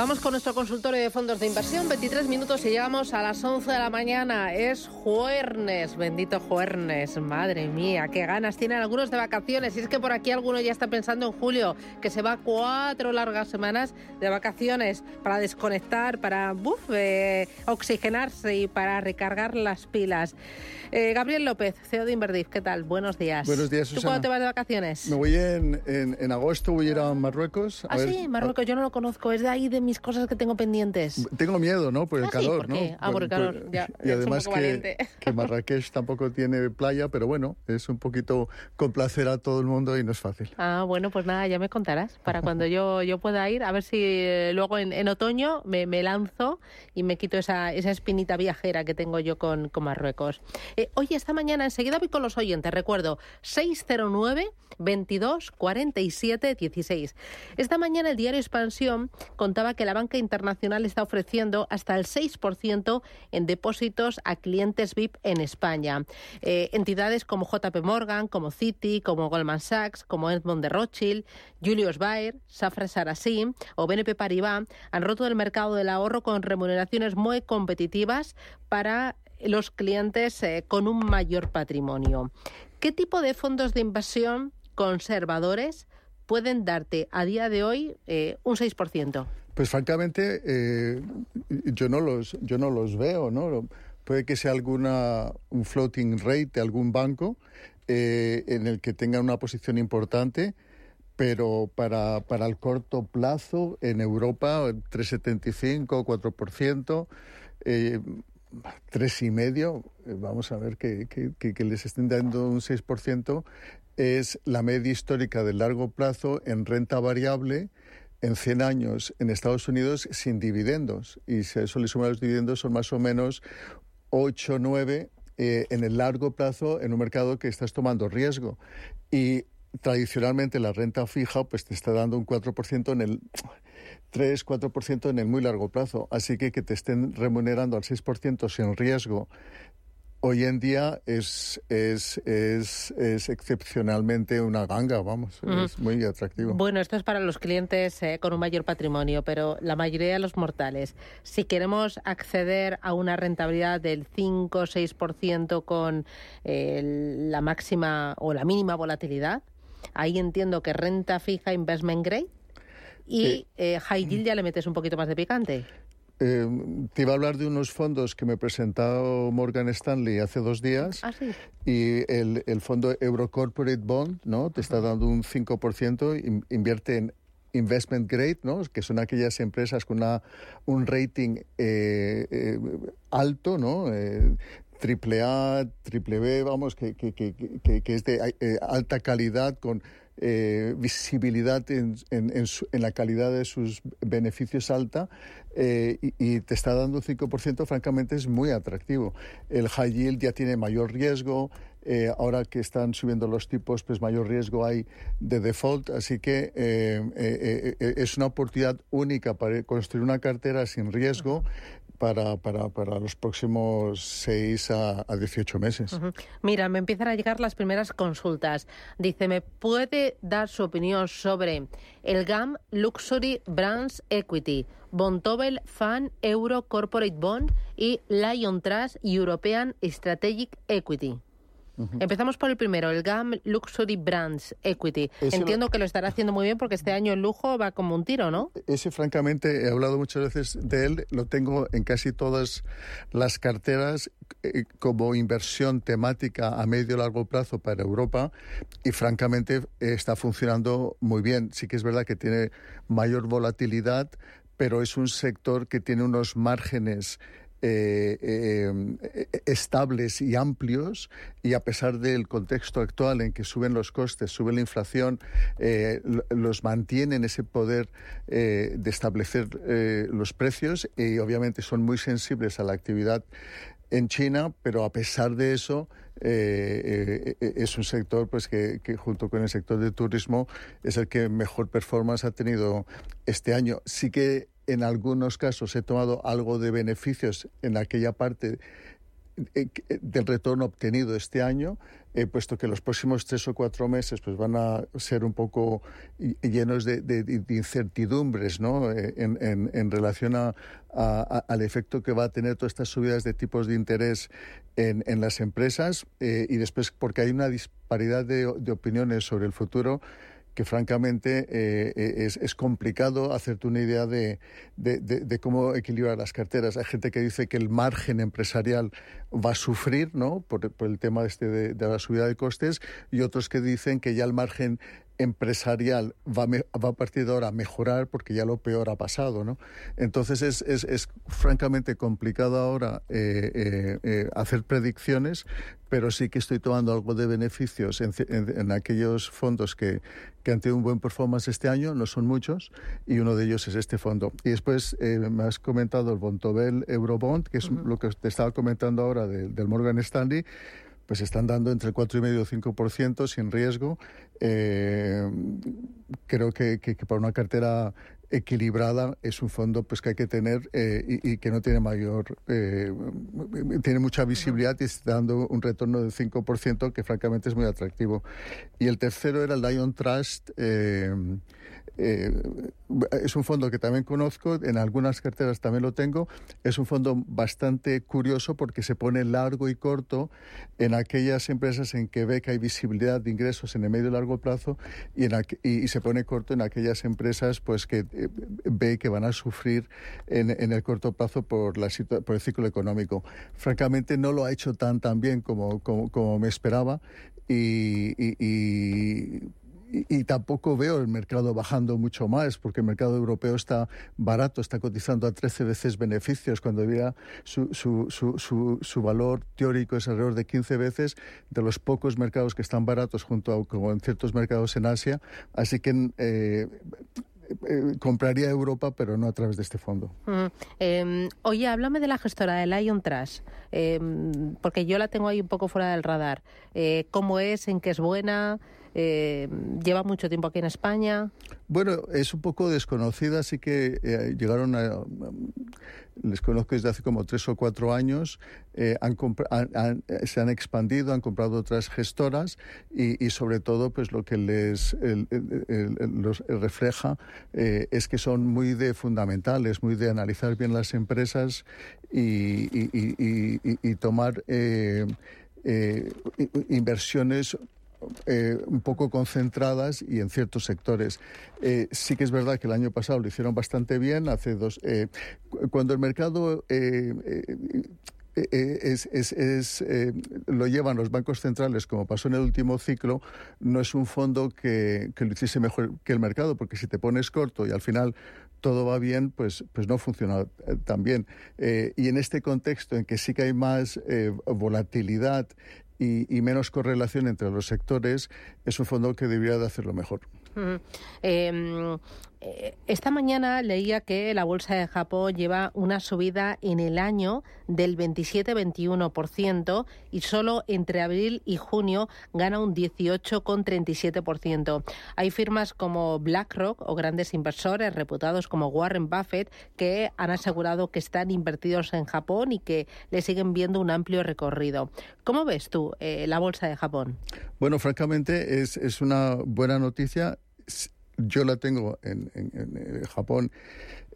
Vamos con nuestro consultorio de fondos de inversión. 23 minutos y llegamos a las 11 de la mañana. Es jueves, bendito jueves. Madre mía, qué ganas tienen algunos de vacaciones. Y es que por aquí alguno ya está pensando en julio, que se va cuatro largas semanas de vacaciones para desconectar, para eh, oxigenarse y para recargar las pilas. Eh, Gabriel López, CEO de Inverdif, ¿qué tal? Buenos días. Buenos días, Susana. ¿Tú cuándo te vas de vacaciones? Me voy en, en, agosto, voy a ir a Marruecos. ah, sí, Marruecos, yo no lo conozco, es de ahí de mis cosas que tengo pendientes. Tengo miedo, ¿no? Por el ah, calor, ¿por qué? ¿no? Ah, por, el calor, ya. Y además que, que, Marrakech tampoco tiene playa, pero bueno, es un poquito complacer a todo el mundo y no es fácil. Ah, bueno, pues nada, ya me contarás para cuando yo, yo pueda ir, a ver si eh, luego en, otoño me, me, lanzo y me quito esa, esa espinita viajera que tengo yo con, con Marruecos. Eh, oye, esta mañana Enseguida voy con los oyentes. Recuerdo, 609 22 47 16. Esta mañana el diario Expansión contaba que la banca internacional está ofreciendo hasta el 6% en depósitos a clientes VIP en España. Eh, entidades como JP Morgan, como Citi, como Goldman Sachs, como Edmond de Rothschild, Julius Baer, Safra Sarasí o BNP Paribas han roto el mercado del ahorro con remuneraciones muy competitivas para los clientes eh, con un mayor patrimonio. ¿Qué tipo de fondos de inversión conservadores pueden darte a día de hoy eh, un 6%? Pues francamente eh, yo no los yo no los veo, ¿no? Puede que sea alguna un floating rate de algún banco en el que tenga una posición importante, pero para, para el corto plazo en Europa 3,75 4%. Eh, tres y medio, eh, vamos a ver que, que, les estén dando un 6%, es la media histórica de largo plazo en renta variable en 100 años en Estados Unidos sin dividendos. Y si a eso le suman los dividendos, son más o menos 8, 9 eh, en el largo plazo en un mercado que estás tomando riesgo. Y tradicionalmente la renta fija pues te está dando un 4% en el 3-4% en el muy largo plazo. Así que que te estén remunerando al 6% sin riesgo hoy en día es, es, es, es, excepcionalmente una ganga, vamos, es muy atractivo. Bueno, esto es para los clientes eh, con un mayor patrimonio, pero la mayoría de los mortales, si queremos acceder a una rentabilidad del 5-6% con eh, la máxima o la mínima volatilidad, ahí entiendo que renta fija investment grade y eh, high yield ya le metes un poquito más de picante. Eh, te iba a hablar de unos fondos que me presentó Morgan Stanley hace dos días. Ah, sí. Y el, el fondo Euro Corporate Bond, ¿no? Te está dando un 5%, invierte en investment grade, ¿no? que son aquellas empresas con una, un rating eh, eh alto, ¿no? Eh, triple A, triple B, vamos, que, que, que, que es de eh, alta calidad, con eh, visibilidad en, en, en, la calidad de sus beneficios alta eh, y, te está dando un 5%, francamente es muy atractivo. El high yield ya tiene mayor riesgo, eh, ahora que están subiendo los tipos, pues mayor riesgo hay de default, así que es una oportunidad única para construir una cartera sin riesgo para, para, para los próximos 6 a, a 18 meses. Mira, me empiezan a llegar las primeras consultas. Dice, ¿me puede dar su opinión sobre el GAM Luxury Brands Equity, Bontobel Fan Euro Corporate Bond y Lion Trust European Strategic Equity? Empezamos por el primero, el GAM Luxury Brands Equity. Entiendo que lo estará haciendo muy bien porque este año el lujo va como un tiro, ¿no? Ese, francamente, he hablado muchas veces de él, lo tengo en casi todas las carteras eh, como inversión temática a medio y largo plazo para Europa y francamente está funcionando muy bien. Sí que es verdad que tiene mayor volatilidad, pero es un sector que tiene unos márgenes eh, eh, estables y amplios y a pesar del contexto actual en que suben los costes, sube la inflación, eh, los mantienen ese poder de establecer los precios y obviamente son muy sensibles a la actividad en China, pero a pesar de eso es un sector pues que, que, junto con el sector de turismo es el que mejor performance ha tenido este año. Sí que en algunos casos he tomado algo de beneficios en aquella parte eh, del retorno obtenido este año, eh, puesto que los próximos tres o cuatro meses pues van a ser un poco llenos de, incertidumbres ¿no? Eh, en, relación a, al efecto que va a tener todas estas subidas de tipos de interés en, las empresas y después porque hay una disparidad de opiniones sobre el futuro que francamente eh, eh, es, complicado hacerte una idea de, cómo equilibrar las carteras. Hay gente que dice que el margen empresarial va a sufrir ¿no? por, el tema este de, la subida de costes y otros que dicen que ya el margen empresarial va, va, a partir de ahora a mejorar porque ya lo peor ha pasado. ¿no? Entonces es, es, es francamente complicado ahora eh, eh, eh, hacer predicciones, pero sí que estoy tomando algo de beneficios en, en, aquellos fondos que, que, han tenido un buen performance este año, no son muchos, y uno de ellos es este fondo. Y después me has comentado el Bontobel Eurobond, que es lo que te estaba comentando ahora del Morgan Stanley pues están dando entre el 4,5 y el 5% sin riesgo. Eh, creo que, para una cartera equilibrada es un fondo pues que hay que tener eh, y, que no tiene mayor eh, tiene mucha visibilidad y está dando un retorno del 5% que francamente es muy atractivo y el tercero era el Lion Trust eh, es un fondo que también conozco, en algunas carteras también lo tengo. Es un fondo bastante curioso porque se pone largo y corto en aquellas empresas en que ve que hay visibilidad de ingresos en el medio y largo plazo y, y, se pone corto en aquellas empresas pues que eh, ve que van a sufrir en, el corto plazo por, la por el ciclo económico. Francamente no lo ha hecho tan tan bien como, como, me esperaba y, y y, tampoco veo el mercado bajando mucho más, porque el mercado europeo está barato, está cotizando a 13 veces beneficios, cuando había su, su, su, su, valor teórico es alrededor de 15 veces, de los pocos mercados que están baratos junto a como en ciertos mercados en Asia. Así que eh, eh, compraría Europa, pero no a través de este fondo. Mm, em, oye, háblame de la gestora de Lion Trust, em, porque yo la tengo ahí un poco fuera del radar. Eh, ¿Cómo es? ¿En qué es buena? Eh, lleva mucho tiempo aquí en España. Bueno, es un poco desconocida, así que eh, llegaron a. Les conozco desde hace como tres o cuatro años. Eh, se han expandido, han comprado otras gestoras y, sobre todo, pues lo que les los refleja es que son muy de fundamentales, muy de analizar bien las empresas y, y tomar inversiones eh, un poco concentradas y en ciertos sectores. Eh, sí que es verdad que el año pasado lo hicieron bastante bien. Hace dos, eh, cuando el mercado es, es, lo llevan los bancos centrales, como pasó en el último ciclo, no es un fondo que, que, lo hiciese mejor que el mercado, porque si te pones corto y al final todo va bien, pues, pues no funciona tan bien. y en este contexto en que sí que hay más volatilidad y, menos correlación entre los sectores, es un fondo que debería de hacerlo mejor. Esta mañana leía que la bolsa de Japón lleva una subida en el año del 27-21% y solo entre abril y junio gana un 18,37%. Hay firmas como BlackRock o grandes inversores reputados como Warren Buffett que han asegurado que están invertidos en Japón y que le siguen viendo un amplio recorrido. ¿Cómo ves tú eh, la bolsa de Japón? Bueno, francamente es, es una buena noticia yo la tengo en, en, Japón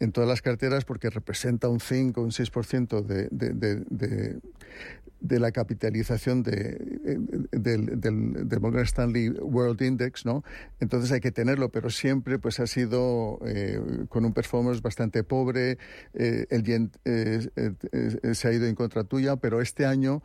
en todas las carteras porque representa un 5 un 6% de, de, de, la capitalización del, del, Morgan Stanley World Index, ¿no? Entonces hay que tenerlo, pero siempre pues ha sido eh, con un performance bastante pobre, eh, el yen eh, se ha ido en contra tuya, pero este año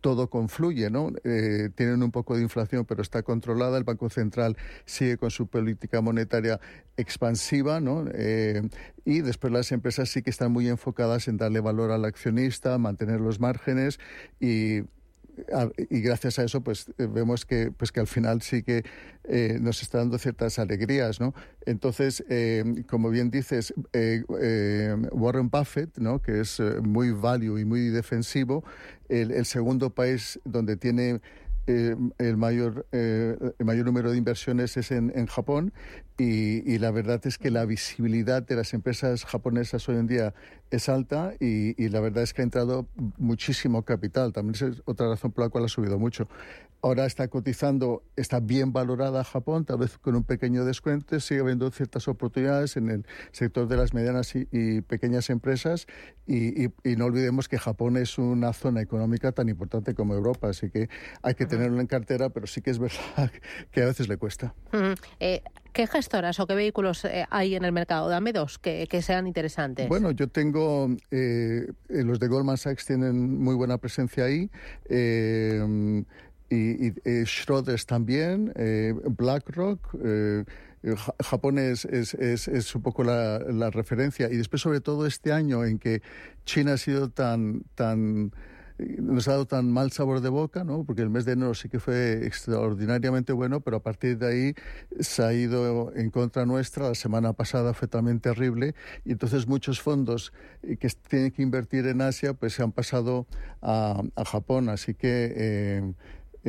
todo confluye, ¿no? Eh, tienen un poco de inflación, pero está controlada. El Banco Central sigue con su política monetaria expansiva, ¿no? Eh, y después las empresas sí que están muy enfocadas en darle valor al accionista, mantener los márgenes y y gracias a eso pues eh, vemos que pues que al final sí que eh, nos está dando ciertas alegrías no entonces eh, como bien dices Warren Buffett no que es muy value y muy defensivo el segundo país donde tiene eh, el, mayor, eh, el mayor número de inversiones es en Japón y, la verdad es que la visibilidad de las empresas japonesas hoy en día es alta y, la verdad es que ha entrado muchísimo capital. También es otra razón por la cual ha subido mucho. Ahora está cotizando, está bien valorada Japón, tal vez con un pequeño descuento. Sigue habiendo ciertas oportunidades en el sector de las medianas y, pequeñas empresas. Y, no olvidemos que Japón es una zona económica tan importante como Europa. Así que hay que tenerlo en cartera, pero sí que es verdad que a veces le cuesta. Eh, ¿Qué gestoras o qué vehículos eh, hay en el mercado? Dame dos que, sean interesantes. Bueno, yo tengo, eh, los de Goldman Sachs tienen muy buena presencia ahí y, y Schroders también, eh, BlackRock. Eh, Japón es, es, es, un poco la, la, referencia. Y después, sobre todo este año en que China ha sido tan, tan nos ha dado tan mal sabor de boca, ¿no? porque el mes de enero sí que fue extraordinariamente bueno, pero a partir de ahí se ha ido en contra nuestra. La semana pasada fue también terrible y entonces muchos fondos que tienen que invertir en Asia pues se han pasado a, a Japón. Así que eh,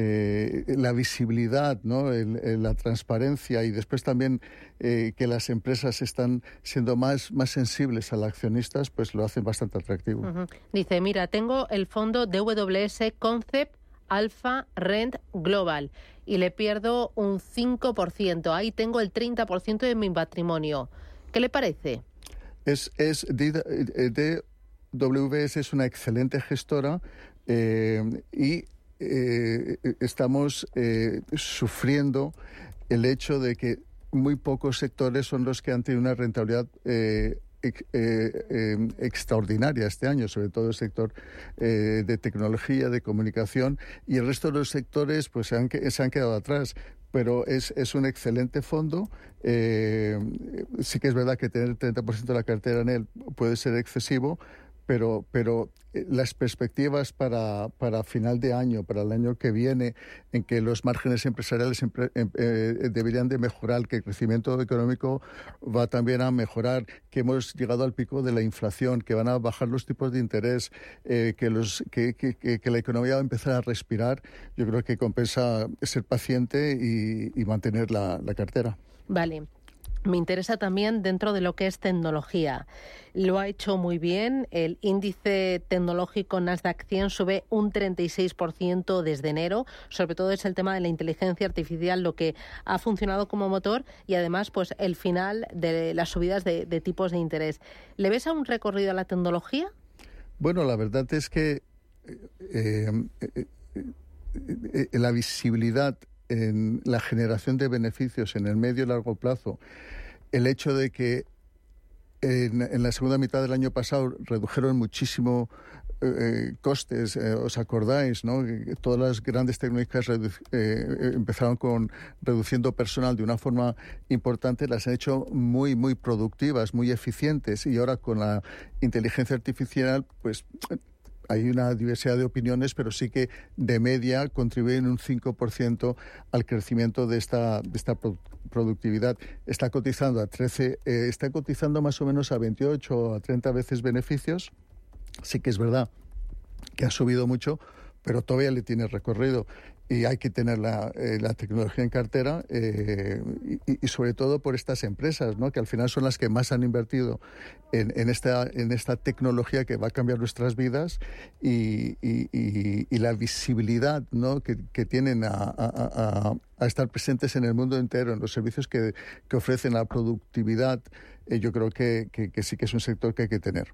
eh, la visibilidad, ¿no? la transparencia y después también eh, que las empresas están siendo más, más sensibles a los accionistas, pues lo hacen bastante atractivo. Dice, mira, tengo el fondo DWS Concept Alpha Rent Global y le pierdo un 5%. Ahí tengo el 30% de mi patrimonio. ¿Qué le parece? Es, es DWS es una excelente gestora eh, y eh, estamos eh, sufriendo el hecho de que muy pocos sectores son los que han tenido una rentabilidad eh, extraordinaria este año, sobre todo el sector de tecnología, de comunicación, y el resto de los sectores pues se han, se han quedado atrás pero es, es, un excelente fondo. sí que es verdad que tener el 30% de la cartera en él puede ser excesivo, pero, pero eh, las perspectivas para, para final de año, para el año que viene, en que los márgenes empresariales em, eh, deberían de mejorar, que el crecimiento económico va también a mejorar, que hemos llegado al pico de la inflación, que van a bajar los tipos de interés, eh, que, los, que, que, la economía va a empezar a respirar, yo creo que compensa ser paciente y, y mantener la, la cartera. Vale. Me interesa también dentro de lo que es tecnología. Lo ha hecho muy bien. El índice tecnológico Nasdaq 100 sube un 36% desde enero. Sobre todo es el tema de la inteligencia artificial lo que ha funcionado como motor y además pues el final de las subidas de, tipos de interés. ¿Le ves a un recorrido a la tecnología? Bueno, la verdad es que eh, eh, eh, la visibilidad en la generación de beneficios en el medio y largo plazo, el hecho de que en, la segunda mitad del año pasado redujeron muchísimo eh, eh, costes, eh, os acordáis, ¿no? todas las grandes tecnológicas empezaron con reduciendo personal de una forma importante, las han hecho muy, muy productivas, muy eficientes y ahora con la inteligencia artificial, pues hay una diversidad de opiniones, pero sí que de media contribuyen un 5% al crecimiento de esta, de esta productividad. Está cotizando a 13, eh, está cotizando más o menos a 28 o a 30 veces beneficios. Sí que es verdad que ha subido mucho, pero todavía le tiene recorrido y hay que tener la, eh, la tecnología en cartera eh, y, sobre todo por estas empresas, ¿no? que al final son las que más han invertido en, en, esta, en esta tecnología que va a cambiar nuestras vidas y, y la visibilidad ¿no? que, que tienen a, estar presentes en el mundo entero, en los servicios que, que ofrecen la productividad, eh, yo creo que, que, sí que es un sector que hay que tener.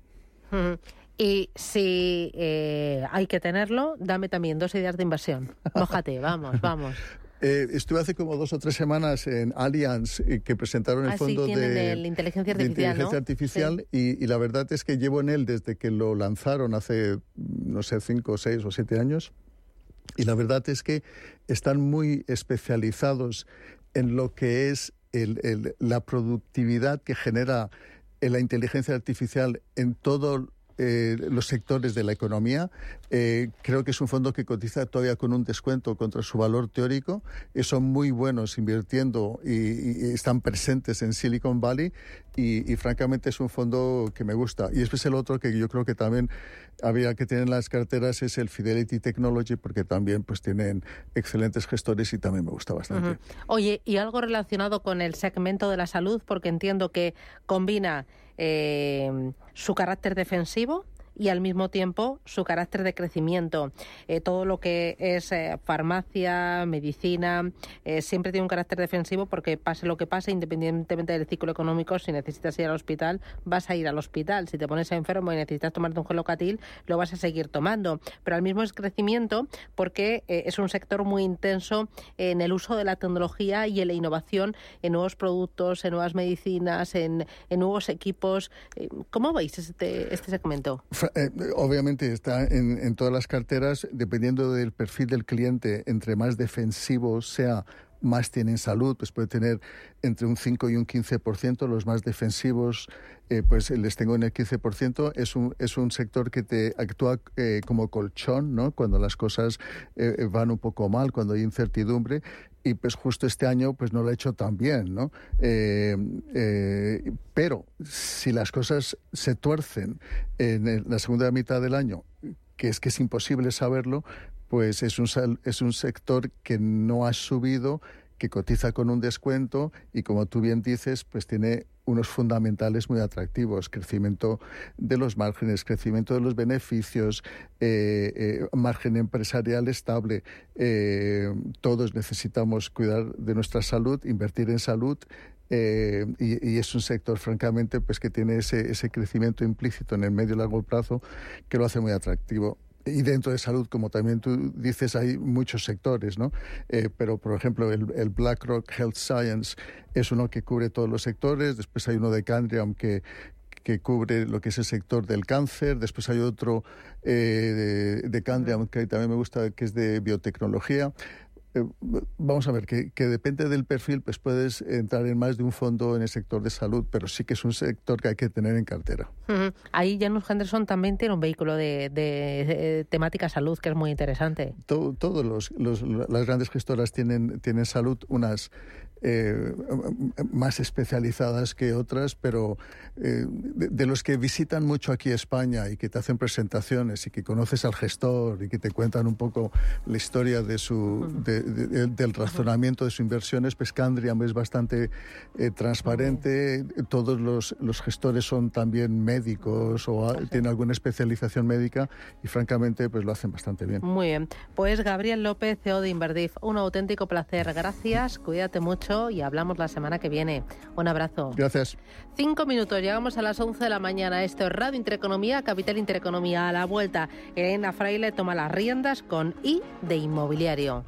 Y si eh, hay que tenerlo, dame también dos ideas de inversión. Mójate, vamos, vamos. Eh, estuve hace como dos o tres semanas en Allianz eh, que presentaron el ah, fondo de, la inteligencia artificial, inteligencia artificial y, la verdad es que llevo en él desde que lo lanzaron hace, no sé, cinco, seis o siete años. Y la verdad es que están muy especializados en lo que es la productividad que genera la inteligencia artificial en todo eh, los sectores de la economía. Eh, creo que es un fondo que cotiza todavía con un descuento contra su valor teórico. Y son muy buenos invirtiendo y, están presentes en Silicon Valley y, francamente es un fondo que me gusta. Y después el otro que yo creo que también había que tener en las carteras es el Fidelity Technology porque también pues tienen excelentes gestores y también me gusta bastante. Oye, y algo relacionado con el segmento de la salud porque entiendo que combina eh, su carácter defensivo y al mismo tiempo su carácter de crecimiento. Eh, todo lo que es eh, farmacia, medicina, eh, siempre tiene un carácter defensivo porque pase lo que pase, independientemente del ciclo económico, si necesitas ir al hospital, vas a ir al hospital. Si te pones enfermo y necesitas tomarte un gelocatil, lo vas a seguir tomando. Pero al mismo es crecimiento porque es un sector muy intenso en el uso de la tecnología y en la innovación en nuevos productos, en nuevas medicinas, en, nuevos equipos. ¿Cómo veis este, este segmento? obviamente está en, en todas las carteras, dependiendo del perfil del cliente, entre más defensivo sea más tienen salud, pues puede tener entre un 5 y un 15%, los más defensivos eh, pues les tengo en el 15%, es un, es un sector que te actúa eh, como colchón, ¿no? Cuando las cosas eh, van un poco mal, cuando hay incertidumbre, y pues justo este año pues no lo ha hecho tan bien, ¿no? pero si las cosas se tuercen en la segunda mitad del año, que es que es imposible saberlo, pues es un, es un sector que no ha subido, que cotiza con un descuento y como tú bien dices, pues tiene unos fundamentales muy atractivos, crecimiento de los márgenes, crecimiento de los beneficios, eh, eh, margen empresarial estable. Eh, todos necesitamos cuidar de nuestra salud, invertir en salud. y, y, es un sector, francamente, pues que tiene ese, ese crecimiento implícito en el medio y largo plazo que lo hace muy atractivo y dentro de salud, como también tú dices, hay muchos sectores, ¿no? Eh, pero, por ejemplo, el, BlackRock Health Science es uno que cubre todos los sectores. Después hay uno de Candriam que, que cubre lo que es el sector del cáncer. Después hay otro eh, de, de Candriam que también me gusta, que es de biotecnología. Eh, vamos a ver, que, depende del perfil, pues puedes entrar en más de un fondo en el sector de salud, pero sí que es un sector que hay que tener en cartera. Ahí Janus Henderson también tiene un vehículo de, temática salud que es muy interesante. Todos los, las grandes gestoras tienen, tienen salud, unas eh, más especializadas que otras, pero eh, de, los que visitan mucho aquí España y que te hacen presentaciones y que conoces al gestor y que te cuentan un poco la historia de su, del razonamiento de sus inversiones, pues Candriam es bastante eh, transparente, todos los, los, gestores son también médicos o tienen alguna especialización médica y francamente pues lo hacen bastante bien. Muy bien, pues Gabriel López, CEO de Inverdif, un auténtico placer, gracias, cuídate mucho y hablamos la semana que viene. Un abrazo. Gracias. Cinco minutos, llegamos a las 11 de la mañana. Esto es Radio Intereconomía, Capital Intereconomía. A la vuelta, Elena Fraile toma las riendas con I de Inmobiliario.